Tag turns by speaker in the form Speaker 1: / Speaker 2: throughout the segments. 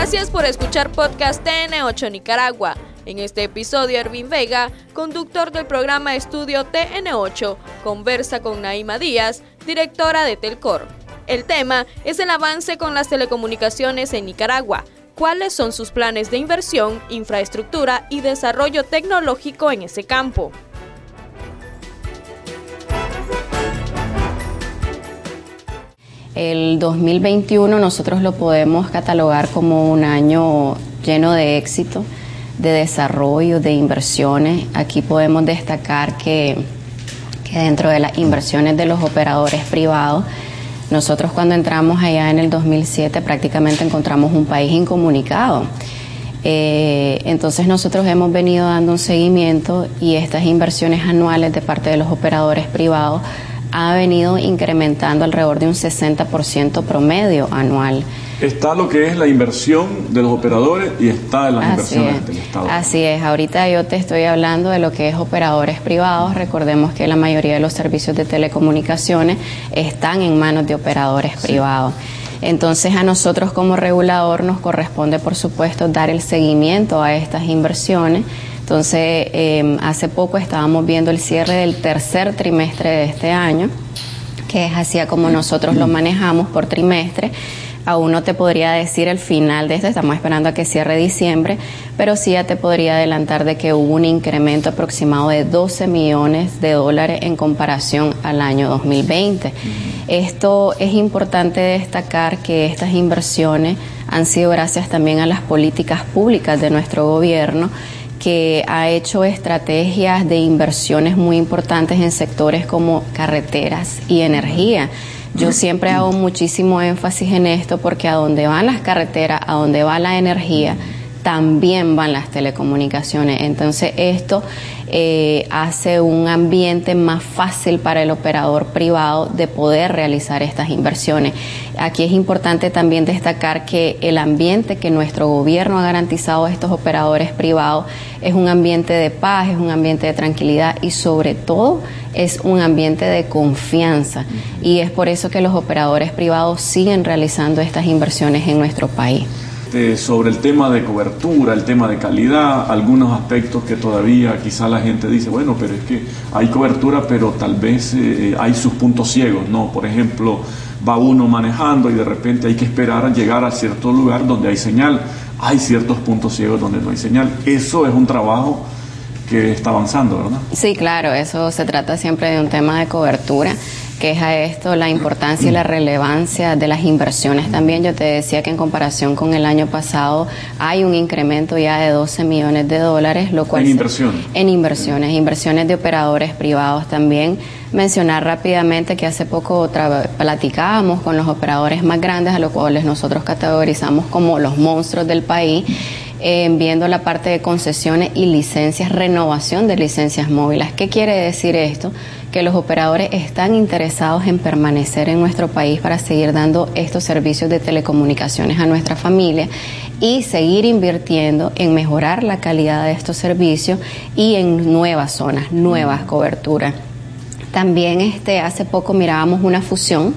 Speaker 1: Gracias por escuchar Podcast TN8 Nicaragua. En este episodio, Ervin Vega, conductor del programa Estudio TN8, conversa con Naima Díaz, directora de Telcor. El tema es el avance con las telecomunicaciones en Nicaragua. ¿Cuáles son sus planes de inversión, infraestructura y desarrollo tecnológico en ese campo?
Speaker 2: El 2021 nosotros lo podemos catalogar como un año lleno de éxito, de desarrollo, de inversiones. Aquí podemos destacar que, dentro de las inversiones de los operadores privados, nosotros cuando entramos allá en el 2007 prácticamente encontramos un país incomunicado. Eh, entonces nosotros hemos venido dando un seguimiento y estas inversiones anuales de parte de los operadores privados ha venido incrementando alrededor de un 60% promedio anual.
Speaker 3: Está lo que es la inversión de los operadores y está las inversiones del Estado.
Speaker 2: Así es, ahorita yo te estoy hablando de lo que es operadores privados. Recordemos que la mayoría de los servicios de telecomunicaciones están en manos de operadores privados. Entonces a nosotros como regulador nos corresponde, por supuesto, dar el seguimiento a estas inversiones entonces, em, hace poco estábamos viendo el cierre del tercer trimestre de este año, que es así como nosotros lo manejamos por trimestre. Aún no te podría decir el final de esto, estamos esperando a que cierre diciembre, pero sí ya te podría adelantar de que hubo un incremento aproximado de 12 millones de dólares en comparación al año 2020. Esto es importante destacar que estas inversiones han sido gracias también a las políticas públicas de nuestro gobierno que ha hecho estrategias de inversiones muy importantes en sectores como carreteras y energía. Yo siempre hago muchísimo énfasis en esto porque a donde van las carreteras, a donde va la energía, también van las telecomunicaciones. Entonces esto eh, hace un ambiente más fácil para el operador privado de poder realizar estas inversiones. Aquí es importante también destacar que el ambiente que nuestro gobierno ha garantizado a estos operadores privados es un ambiente de paz, es un ambiente de tranquilidad y sobre todo es un ambiente de confianza. Y es por eso que los operadores privados siguen realizando estas inversiones en nuestro país.
Speaker 3: Este, sobre el tema de cobertura, el tema de calidad, algunos aspectos que todavía quizá la gente dice, bueno, pero es que hay cobertura, pero tal vez eh, hay sus puntos ciegos, ¿no? Por ejemplo, va uno manejando y de repente hay que esperar a llegar a cierto lugar donde hay señal. Hay ciertos puntos ciegos donde no hay señal. Eso es un trabajo que está avanzando, ¿verdad?
Speaker 2: Sí, claro, eso se trata siempre de un tema de cobertura que es a esto la importancia y la relevancia de las inversiones también. Yo te decía que en comparación con el año pasado hay un incremento ya de 12 millones de dólares, lo cual...
Speaker 3: En inversiones.
Speaker 2: En inversiones, inversiones de operadores privados también. Mencionar rápidamente que hace poco platicábamos con los operadores más grandes, a los cuales nosotros categorizamos como los monstruos del país viendo la parte de concesiones y licencias, renovación de licencias móviles. ¿Qué quiere decir esto? Que los operadores están interesados en permanecer en nuestro país para seguir dando estos servicios de telecomunicaciones a nuestra familia y seguir invirtiendo en mejorar la calidad de estos servicios y en nuevas zonas, nuevas coberturas. También este, hace poco mirábamos una fusión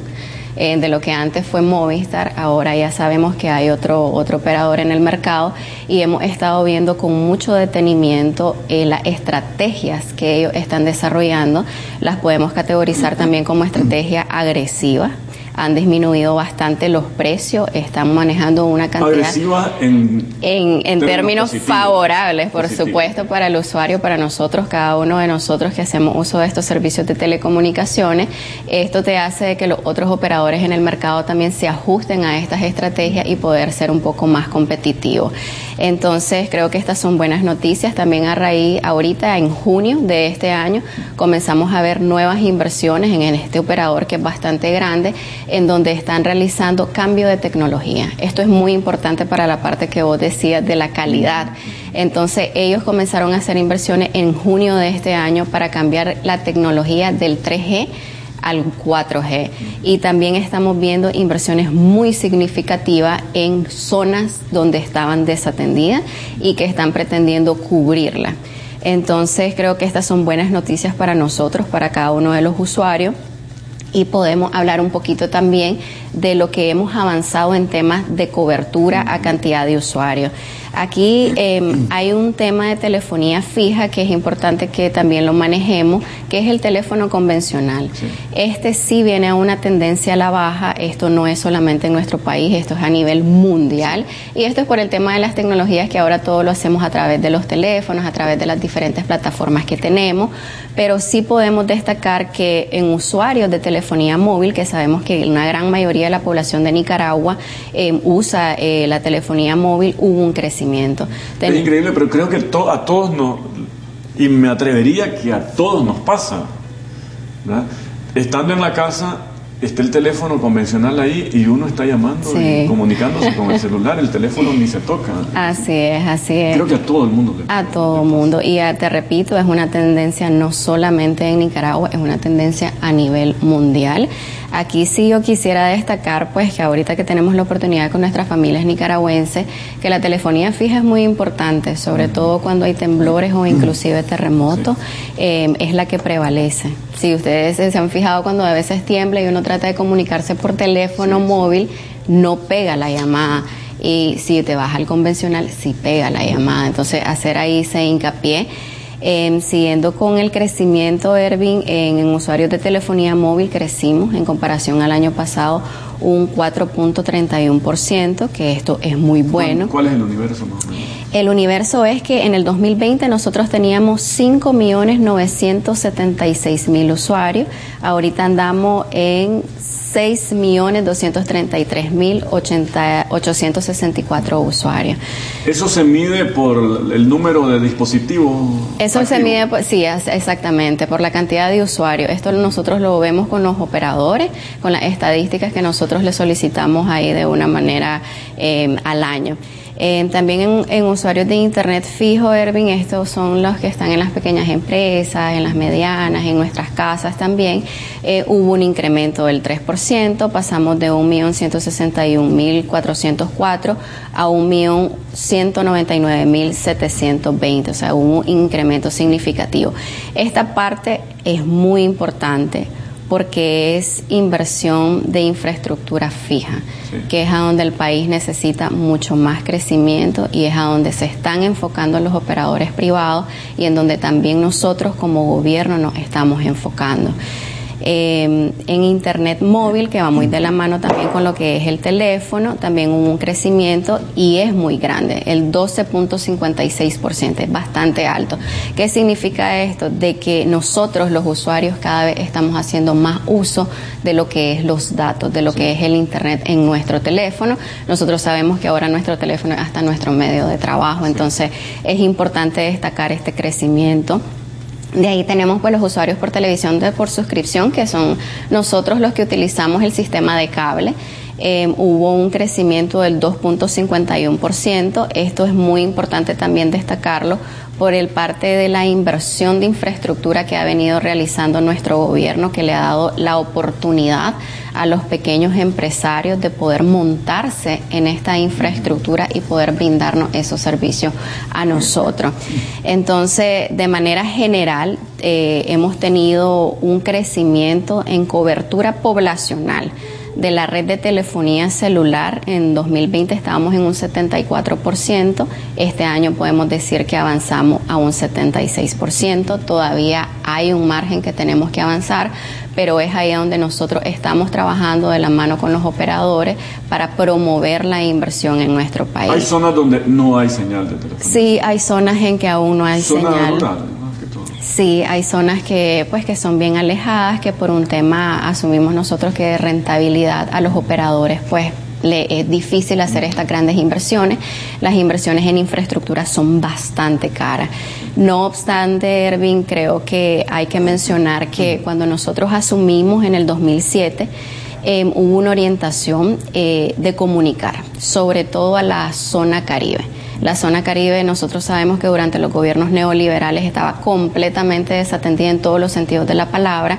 Speaker 2: eh, de lo que antes fue Movistar, ahora ya sabemos que hay otro, otro operador en el mercado y hemos estado viendo con mucho detenimiento eh, las estrategias que ellos están desarrollando, las podemos categorizar también como estrategia agresiva han disminuido bastante los precios, están manejando una cantidad...
Speaker 3: En,
Speaker 2: en, términos, favorables, por supuesto, para el usuario, para nosotros, cada uno de nosotros que hacemos uso de estos servicios de telecomunicaciones. Esto te hace que los otros operadores en el mercado también se ajusten a estas estrategias y poder ser un poco más competitivos. Entonces, creo que estas son buenas noticias. También a raíz, ahorita en junio de este año, comenzamos a ver nuevas inversiones en este operador que es bastante grande en donde están realizando cambio de tecnología. Esto es muy importante para la parte que vos decías de la calidad. Entonces ellos comenzaron a hacer inversiones en junio de este año para cambiar la tecnología del 3G al 4G. Y también estamos viendo inversiones muy significativas en zonas donde estaban desatendidas y que están pretendiendo cubrirla. Entonces creo que estas son buenas noticias para nosotros, para cada uno de los usuarios y podemos hablar un poquito también de lo que hemos avanzado en temas de cobertura a cantidad de usuarios. Aquí em, hay un tema de telefonía fija que es importante que también lo manejemos, que es el teléfono convencional. Este sí viene a una tendencia a la baja, esto no es solamente en nuestro país, esto es a nivel mundial y esto es por el tema de las tecnologías que ahora todo lo hacemos a través de los teléfonos, a través de las diferentes plataformas que tenemos, pero sí podemos destacar que en usuarios de telefonía móvil, que sabemos que una gran mayoría de la población de Nicaragua em, usa eh, la telefonía móvil, hubo un crecimiento.
Speaker 3: Es increíble, pero creo que a todos nos, y me atrevería que a todos nos pasa, estando en la casa está el teléfono convencional ahí y uno está llamando y comunicándose con el celular, el teléfono ni se toca.
Speaker 2: Así es, así es.
Speaker 3: Creo que a todo el mundo.
Speaker 2: a todo el mundo. Y te repito, es una tendencia no solamente en Nicaragua, es una tendencia a nivel mundial. Aquí sí yo quisiera destacar, pues, que ahorita que tenemos la oportunidad con nuestras familias nicaragüenses, que la telefonía fija es muy importante, sobre todo cuando hay temblores o inclusive terremotos, eh, es la que prevalece. Si ustedes se han fijado cuando a veces tiembla y uno trata de comunicarse por teléfono móvil, no pega la llamada y si te vas al convencional, sí pega la llamada. Entonces, hacer ahí ese hincapié Em, siguiendo con el crecimiento, Ervin, en, usuarios de telefonía móvil crecimos en comparación al año pasado un 4.31%, que esto es muy bueno.
Speaker 3: ¿Cuál es el universo más o menos?
Speaker 2: El universo es que en el 2020 nosotros teníamos 5.976.000 usuarios, ahorita andamos en 6.233.864 usuarios.
Speaker 3: ¿Eso se mide por el número de dispositivos?
Speaker 2: Eso se mide, sí, exactamente, por la cantidad de usuarios. Esto nosotros lo vemos con los operadores, con las estadísticas que nosotros le solicitamos ahí de una manera eh, al año también en, usuarios de Internet fijo, Ervin, estos son los que están en las pequeñas empresas, en las medianas, en nuestras casas también. Eh, hubo un incremento del 3%, pasamos de 1.161.404 a 1.199.720, o sea, hubo un incremento significativo. Esta parte es muy importante porque es inversión de infraestructura fija, que es a donde el país necesita mucho más crecimiento y es a donde se están enfocando los operadores privados y en donde también nosotros como gobierno nos estamos enfocando. Em, en Internet móvil, que va muy de la mano también con lo que es el teléfono, también hubo un crecimiento y es muy grande, el 12.56%, es bastante alto. ¿Qué significa esto? De que nosotros los usuarios cada vez estamos haciendo más uso de lo que es los datos, de lo que es el Internet en nuestro teléfono. Nosotros sabemos que ahora nuestro teléfono es hasta nuestro medio de trabajo, entonces es importante destacar este crecimiento. De ahí tenemos pues los usuarios por televisión de, por suscripción, que son nosotros los que utilizamos el sistema de cable. Eh, hubo un crecimiento del 2.51%. Esto es muy importante también destacarlo por el parte de la inversión de infraestructura que ha venido realizando nuestro gobierno, que le ha dado la oportunidad a los pequeños empresarios de poder montarse en esta infraestructura y poder brindarnos esos servicios a nosotros. Entonces, de manera general, eh, hemos tenido un crecimiento en cobertura poblacional de la red de telefonía celular. En 2020 estábamos en un 74%, este año podemos decir que avanzamos a un 76%, todavía hay un margen que tenemos que avanzar, pero es ahí donde nosotros estamos trabajando de la mano con los operadores para promover la inversión en nuestro país.
Speaker 3: ¿Hay zonas donde no hay señal de telefonía?
Speaker 2: Sí, hay zonas en que aún no hay señal. Sí, hay zonas que pues que son bien alejadas, que por un tema asumimos nosotros que de rentabilidad a los operadores pues le es difícil hacer estas grandes inversiones. Las inversiones en infraestructura son bastante caras. No obstante, Ervin, creo que hay que mencionar que cuando nosotros asumimos en el 2007, em, hubo una orientación eh, de comunicar, sobre todo a la zona caribe. La zona caribe, nosotros sabemos que durante los gobiernos neoliberales estaba completamente desatendida en todos los sentidos de la palabra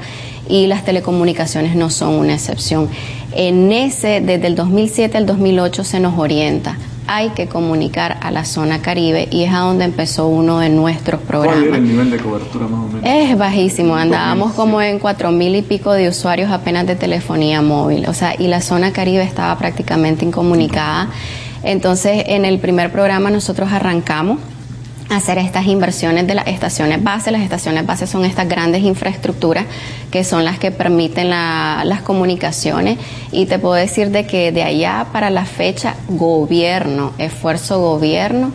Speaker 2: y las telecomunicaciones no son una excepción. En ese, desde el 2007 al 2008 se nos orienta hay que comunicar a la zona caribe y es a donde empezó uno de nuestros programas.
Speaker 3: ¿Cuál era el nivel de cobertura más o menos?
Speaker 2: Es bajísimo, andábamos como en cuatro mil y pico de usuarios apenas de telefonía móvil, o sea, y la zona caribe estaba prácticamente incomunicada. Entonces, en el primer programa nosotros arrancamos hacer estas inversiones de las estaciones base. Las estaciones base son estas grandes infraestructuras que son las que permiten las comunicaciones y te puedo decir de que de allá para la fecha gobierno, esfuerzo gobierno,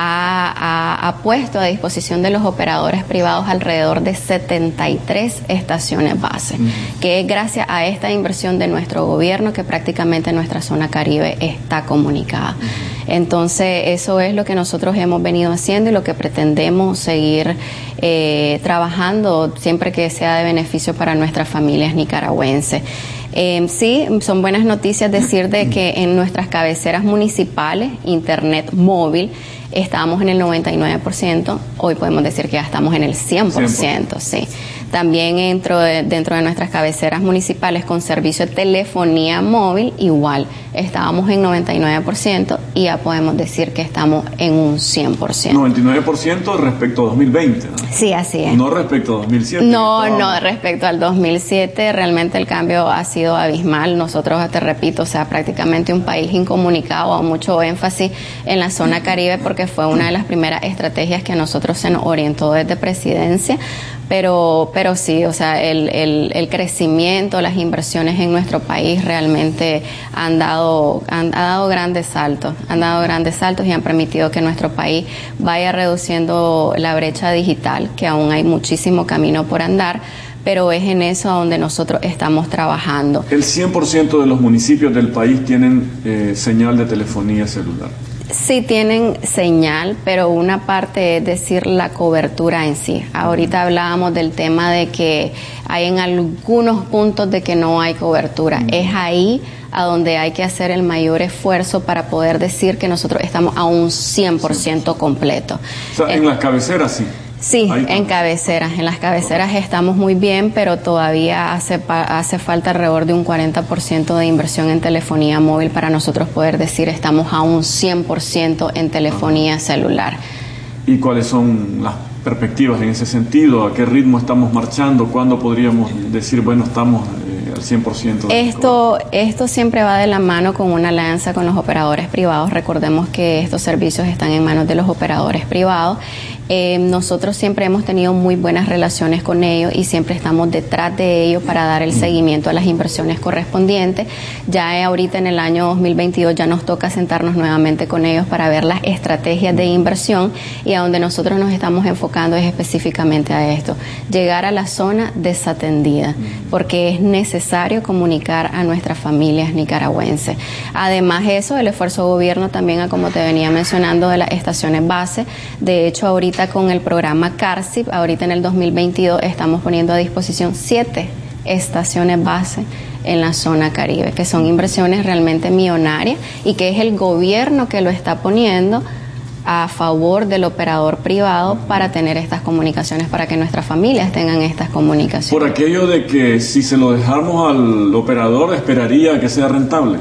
Speaker 2: ha, puesto a disposición de los operadores privados alrededor de 73 estaciones base, que es gracias a esta inversión de nuestro gobierno que prácticamente nuestra zona caribe está comunicada. Entonces, eso es lo que nosotros hemos venido haciendo y lo que pretendemos seguir eh, trabajando siempre que sea de beneficio para nuestras familias nicaragüenses. Eh, sí, son buenas noticias decir de que en nuestras cabeceras municipales, Internet móvil, estábamos en el 99%, hoy podemos decir que ya estamos en el 100%, sí. También dentro de, dentro de nuestras cabeceras municipales con servicio de telefonía móvil, igual, estábamos en 99% y ya podemos decir que estamos en un 100%.
Speaker 3: 99% respecto a 2020, ¿no?
Speaker 2: Sí, así es.
Speaker 3: No respecto a 2007.
Speaker 2: No, no, respecto al 2007 realmente el cambio ha sido abismal. Nosotros, te repito, o sea, prácticamente un país incomunicado, a mucho énfasis en la zona caribe porque fue una de las primeras estrategias que a nosotros se nos orientó desde presidencia pero, pero sí, o sea, el, el, crecimiento, las inversiones en nuestro país realmente han dado, han, dado grandes saltos, han dado grandes saltos y han permitido que nuestro país vaya reduciendo la brecha digital, que aún hay muchísimo camino por andar pero es en eso donde nosotros estamos trabajando.
Speaker 3: El 100% de los municipios del país tienen eh, señal de telefonía celular.
Speaker 2: Sí tienen señal, pero una parte es decir la cobertura en sí. Ahorita hablábamos del tema de que hay en algunos puntos de que no hay cobertura. Es ahí a donde hay que hacer el mayor esfuerzo para poder decir que nosotros estamos a un 100% completo.
Speaker 3: O sea, en las cabeceras sí.
Speaker 2: Sí, en cabeceras. En las cabeceras estamos muy bien, pero todavía hace, hace falta alrededor de un 40% de inversión en telefonía móvil para nosotros poder decir estamos a un 100% en telefonía celular.
Speaker 3: ¿Y cuáles son las perspectivas en ese sentido? ¿A qué ritmo estamos marchando? ¿Cuándo podríamos decir, bueno, estamos eh, al 100%?
Speaker 2: Esto, esto siempre va de la mano con una alianza con los operadores privados. Recordemos que estos servicios están en manos de los operadores privados eh, nosotros siempre hemos tenido muy buenas relaciones con ellos y siempre estamos detrás de ellos para dar el seguimiento a las inversiones correspondientes. Ya ahorita en el año 2022 ya nos toca sentarnos nuevamente con ellos para ver las estrategias de inversión y a donde nosotros nos estamos enfocando es específicamente a esto, llegar a la zona desatendida, porque es necesario comunicar a nuestras familias nicaragüenses. Además eso, el esfuerzo gobierno también, como te venía mencionando, de las estaciones base. De hecho, ahorita con el programa CARSIP. Ahorita en el 2022 estamos poniendo a disposición siete estaciones base en la zona caribe, que son inversiones realmente millonarias y que es el gobierno que lo está poniendo a favor del operador privado para tener estas comunicaciones, para que nuestras familias tengan estas comunicaciones.
Speaker 3: Por aquello de que si se lo dejamos al operador, esperaría que sea rentable.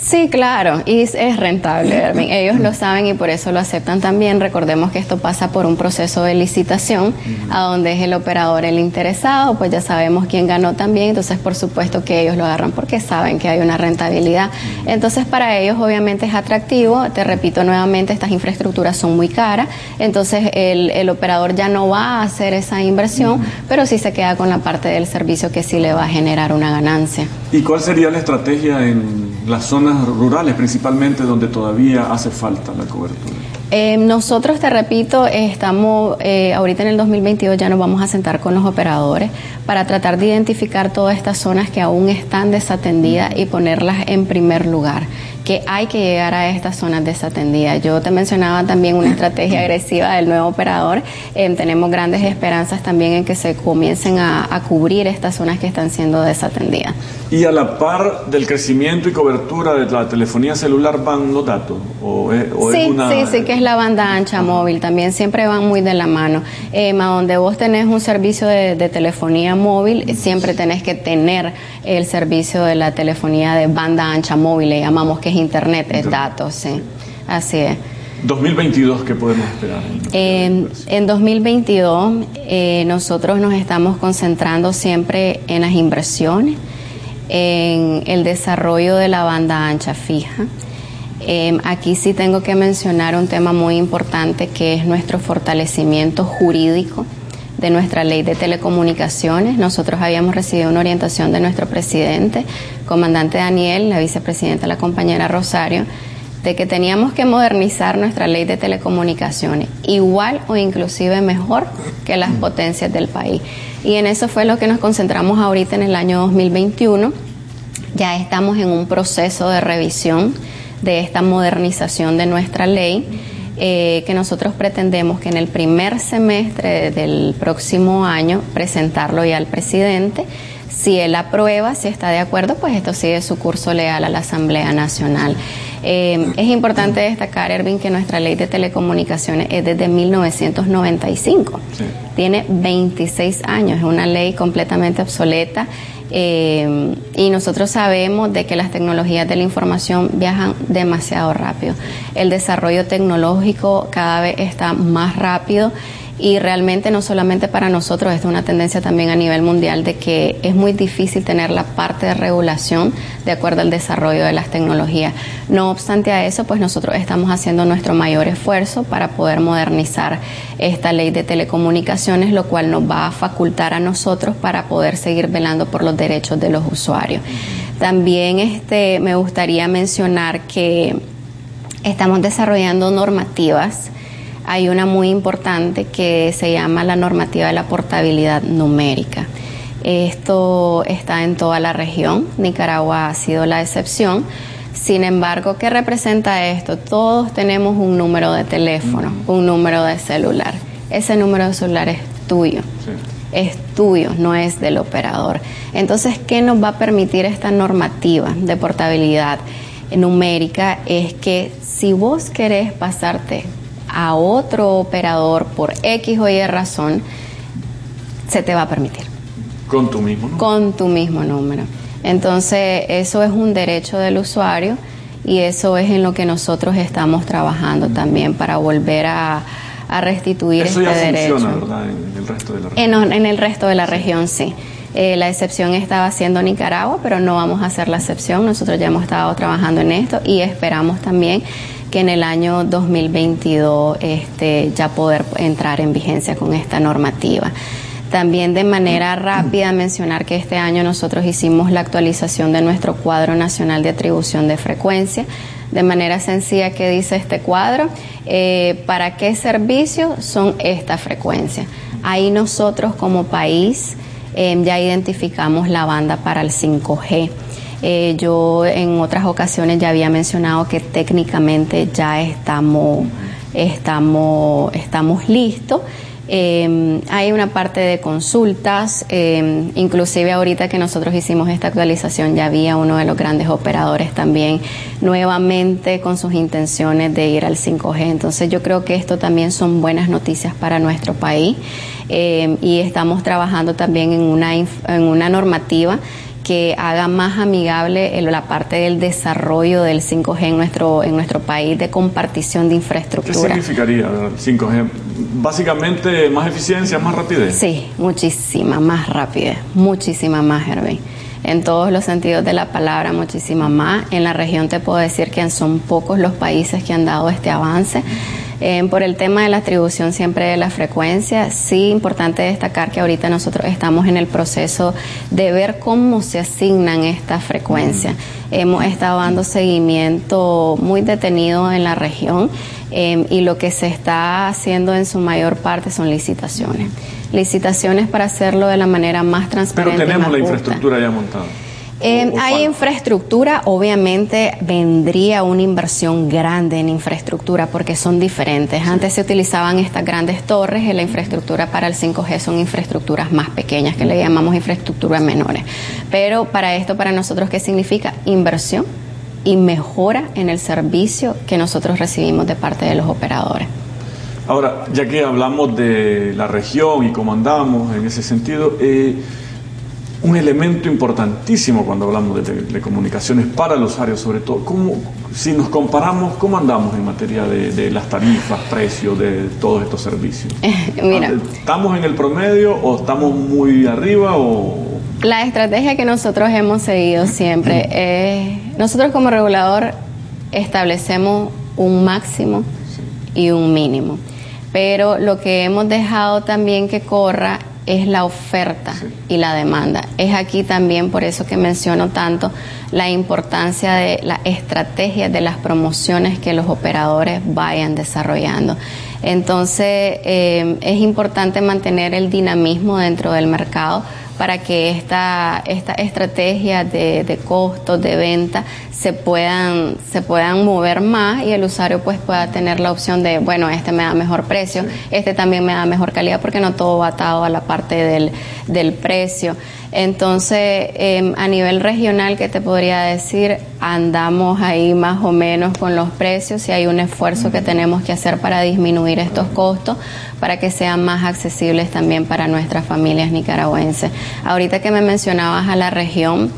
Speaker 2: Sí, claro, y es rentable, Ellos lo saben y por eso lo aceptan también. Recordemos que esto pasa por un proceso de licitación, a donde es el operador el interesado, pues ya sabemos quién ganó también, entonces por supuesto que ellos lo agarran porque saben que hay una rentabilidad. Entonces para ellos obviamente es atractivo, te repito nuevamente, estas infraestructuras son muy caras, entonces el, el operador ya no va a hacer esa inversión, pero sí se queda con la parte del servicio que sí le va a generar una ganancia.
Speaker 3: ¿Y cuál sería la estrategia en las rurales, principalmente donde todavía hace falta la cobertura?
Speaker 2: Eh, nosotros, te repito, estamos, eh, ahorita en el 2022 ya nos vamos a sentar con los operadores para tratar de identificar todas estas zonas que aún están desatendidas y ponerlas en primer lugar que hay que llegar a estas zonas desatendidas. Yo te mencionaba también una estrategia agresiva del nuevo operador. Eh, tenemos grandes esperanzas también en que se comiencen a, cubrir estas zonas que están siendo desatendidas.
Speaker 3: ¿Y a la par del crecimiento y cobertura de la telefonía celular van los datos? ¿O
Speaker 2: sí, sí, sí, que es la banda ancha móvil. También siempre van muy de la mano. Eh, donde vos tenés un servicio de, de telefonía móvil, siempre tenés que tener el servicio de la telefonía de banda ancha móvil, le llamamos que es internet, es datos, sí. así es.
Speaker 3: 2022, ¿qué podemos esperar?
Speaker 2: En, en 2022 eh, nosotros nos estamos concentrando siempre en las inversiones, en el desarrollo de la banda ancha fija. Eh, aquí sí tengo que mencionar un tema muy importante que es nuestro fortalecimiento jurídico de nuestra ley de telecomunicaciones. Nosotros habíamos recibido una orientación de nuestro presidente, comandante Daniel, la vicepresidenta, la compañera Rosario, de que teníamos que modernizar nuestra ley de telecomunicaciones, igual o inclusive mejor que las potencias del país. Y en eso fue lo que nos concentramos ahorita en el año 2021. Ya estamos en un proceso de revisión de esta modernización de nuestra ley, eh, que nosotros pretendemos que en el primer semestre del próximo año presentarlo ya al presidente. Si él aprueba, si está de acuerdo, pues esto sigue su curso legal a la Asamblea Nacional. Eh, es importante destacar, Erwin, que nuestra ley de telecomunicaciones es desde 1995. Tiene 26 años, es una ley completamente obsoleta. Eh, y nosotros sabemos de que las tecnologías de la información viajan demasiado rápido. El desarrollo tecnológico cada vez está más rápido y realmente no solamente para nosotros, es una tendencia también a nivel mundial de que es muy difícil tener la parte de regulación de acuerdo al desarrollo de las tecnologías. No obstante a eso, pues nosotros estamos haciendo nuestro mayor esfuerzo para poder modernizar esta ley de telecomunicaciones, lo cual nos va a facultar a nosotros para poder seguir velando por los derechos de los usuarios. También este, me gustaría mencionar que estamos desarrollando normativas hay una muy importante que se llama la normativa de la portabilidad numérica. Esto está en toda la región, Nicaragua ha sido la excepción. Sin embargo, ¿qué representa esto? Todos tenemos un número de teléfono, un número de celular. Ese número de celular es tuyo. Es tuyo, no es del operador. Entonces, ¿qué nos va a permitir esta normativa de portabilidad numérica? Es que si vos querés pasarte a otro operador por X o Y razón, se te va a permitir.
Speaker 3: Con tu mismo número.
Speaker 2: Con tu mismo número. Entonces, eso es un derecho del usuario y eso es en lo que nosotros estamos trabajando también para volver a, restituir
Speaker 3: eso
Speaker 2: este
Speaker 3: ya
Speaker 2: derecho.
Speaker 3: Funciona, ¿verdad? En el resto de la región.
Speaker 2: En, en el resto de la región, sí. Eh, la excepción estaba siendo Nicaragua, pero no vamos a hacer la excepción. Nosotros ya hemos estado trabajando en esto y esperamos también que en el año 2022 este, ya poder entrar en vigencia con esta normativa. También de manera rápida mencionar que este año nosotros hicimos la actualización de nuestro cuadro nacional de atribución de frecuencia. De manera sencilla, ¿qué dice este cuadro? Eh, ¿Para qué servicios son esta frecuencia? Ahí nosotros como país eh, ya identificamos la banda para el 5G. Eh, yo en otras ocasiones ya había mencionado que técnicamente ya estamos, estamos, estamos listos. Eh, hay una parte de consultas, eh, inclusive ahorita que nosotros hicimos esta actualización ya había uno de los grandes operadores también nuevamente con sus intenciones de ir al 5G. Entonces yo creo que esto también son buenas noticias para nuestro país y estamos trabajando también en una, en una normativa que haga más amigable la parte del desarrollo del 5G en nuestro, en nuestro país, de compartición de infraestructura.
Speaker 3: ¿Qué significaría el 5G? Básicamente más eficiencia, más rapidez.
Speaker 2: Sí, muchísima más rapidez, muchísima más, Hervé. En todos los sentidos de la palabra, muchísima más. En la región te puedo decir que son pocos los países que han dado este avance. Eh, por el tema de la atribución siempre de la frecuencia, sí importante destacar que ahorita nosotros estamos en el proceso de ver cómo se asignan estas frecuencias. Hemos estado dando seguimiento muy detenido en la región eh, y lo que se está haciendo en su mayor parte son licitaciones. Licitaciones para hacerlo de la manera más transparente.
Speaker 3: Pero tenemos la infraestructura ya montada.
Speaker 2: Eh, hay infraestructura, obviamente vendría una inversión grande en infraestructura porque son diferentes. Antes se utilizaban estas grandes torres y la infraestructura para el 5G son infraestructuras más pequeñas que le llamamos infraestructuras menores. Pero para esto, para nosotros, ¿qué significa? Inversión y mejora en el servicio que nosotros recibimos de parte de los operadores.
Speaker 3: Ahora, ya que hablamos de la región y cómo andamos en ese sentido, eh, un elemento importantísimo cuando hablamos de, comunicaciones para los usuarios, sobre todo. ¿Cómo, si nos comparamos, ¿cómo andamos en materia de, las tarifas, precios de todos estos servicios? Mira, ¿Estamos en el promedio o estamos muy arriba o...?
Speaker 2: La estrategia que nosotros hemos seguido siempre es, nosotros como regulador establecemos un máximo y un mínimo, pero lo que hemos dejado también que corra es la oferta y la demanda. Es aquí también por eso que menciono tanto la importancia de la estrategia de las promociones que los operadores vayan desarrollando. Entonces eh, es importante mantener el dinamismo dentro del mercado para que esta, esta estrategia de, de, costos, de venta, se puedan, se puedan mover más y el usuario pues pueda tener la opción de, bueno, este me da mejor precio, este también me da mejor calidad, porque no todo va atado a la parte del, del precio. Entonces, em, a nivel regional, ¿qué te podría decir? Andamos ahí más o menos con los precios y hay un esfuerzo que tenemos que hacer para disminuir estos costos, para que sean más accesibles también para nuestras familias nicaragüenses. Ahorita que me mencionabas a la región,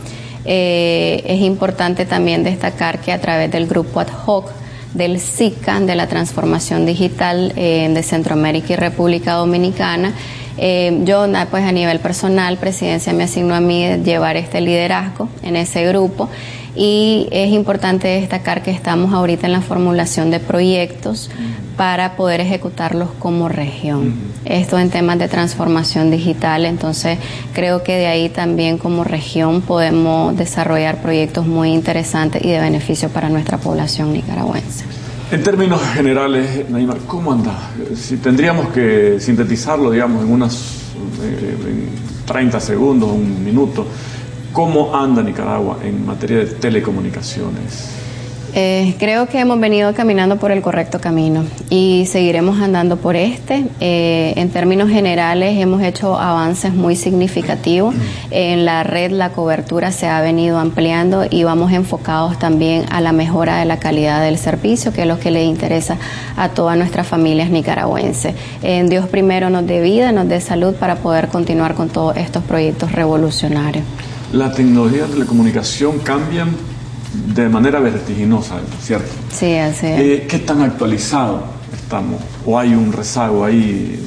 Speaker 2: eh, es importante también destacar que a través del grupo ad hoc, del SICA, de la transformación digital eh, de Centroamérica y República Dominicana, eh, yo, pues a nivel personal, presidencia me asignó a mí llevar este liderazgo en ese grupo y es importante destacar que estamos ahorita en la formulación de proyectos para poder ejecutarlos como región. Esto en temas de transformación digital, entonces creo que de ahí también como región podemos desarrollar proyectos muy interesantes y de beneficio para nuestra población nicaragüense.
Speaker 3: En términos generales, Naima, ¿cómo anda? Si tendríamos que sintetizarlo, digamos, en unas 30 eh, segundos, un minuto, ¿cómo anda Nicaragua en materia de telecomunicaciones?
Speaker 2: Eh, creo que hemos venido caminando por el correcto camino y seguiremos andando por este. Eh, en términos generales hemos hecho avances muy significativos. En la red la cobertura se ha venido ampliando y vamos enfocados también a la mejora de la calidad del servicio, que es lo que le interesa a todas nuestras familias nicaragüenses. En Dios primero nos dé vida, nos dé salud para poder continuar con todos estos proyectos revolucionarios.
Speaker 3: La tecnología de la comunicación cambian de manera vertiginosa, ¿cierto?
Speaker 2: Sí, así es.
Speaker 3: Eh, ¿Qué tan actualizado estamos? ¿O hay un rezago ahí?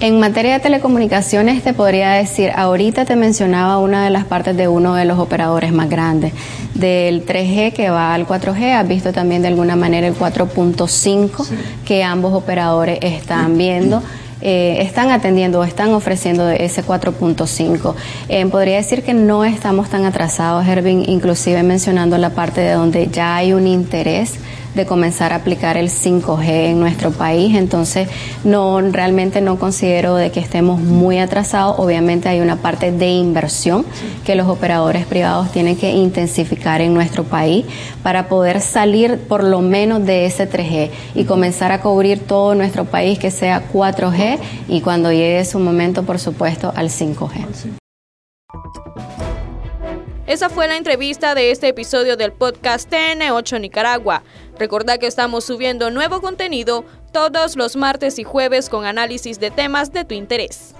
Speaker 2: En materia de telecomunicaciones te podría decir, ahorita te mencionaba una de las partes de uno de los operadores más grandes, del 3G que va al 4G, has visto también de alguna manera el 4.5 que ambos operadores están viendo. Eh, están atendiendo o están ofreciendo ese 4.5. Eh, podría decir que no estamos tan atrasados, Ervin, inclusive mencionando la parte de donde ya hay un interés de comenzar a aplicar el 5G en nuestro país. Entonces, no realmente no considero de que estemos muy atrasados. Obviamente hay una parte de inversión que los operadores privados tienen que intensificar en nuestro país para poder salir por lo menos de ese 3G y comenzar a cubrir todo nuestro país que sea 4G y cuando llegue su momento, por supuesto, al 5G.
Speaker 1: Esa fue la entrevista de este episodio del podcast TN8 Nicaragua. Recordad que estamos subiendo nuevo contenido todos los martes y jueves con análisis de temas de tu interés.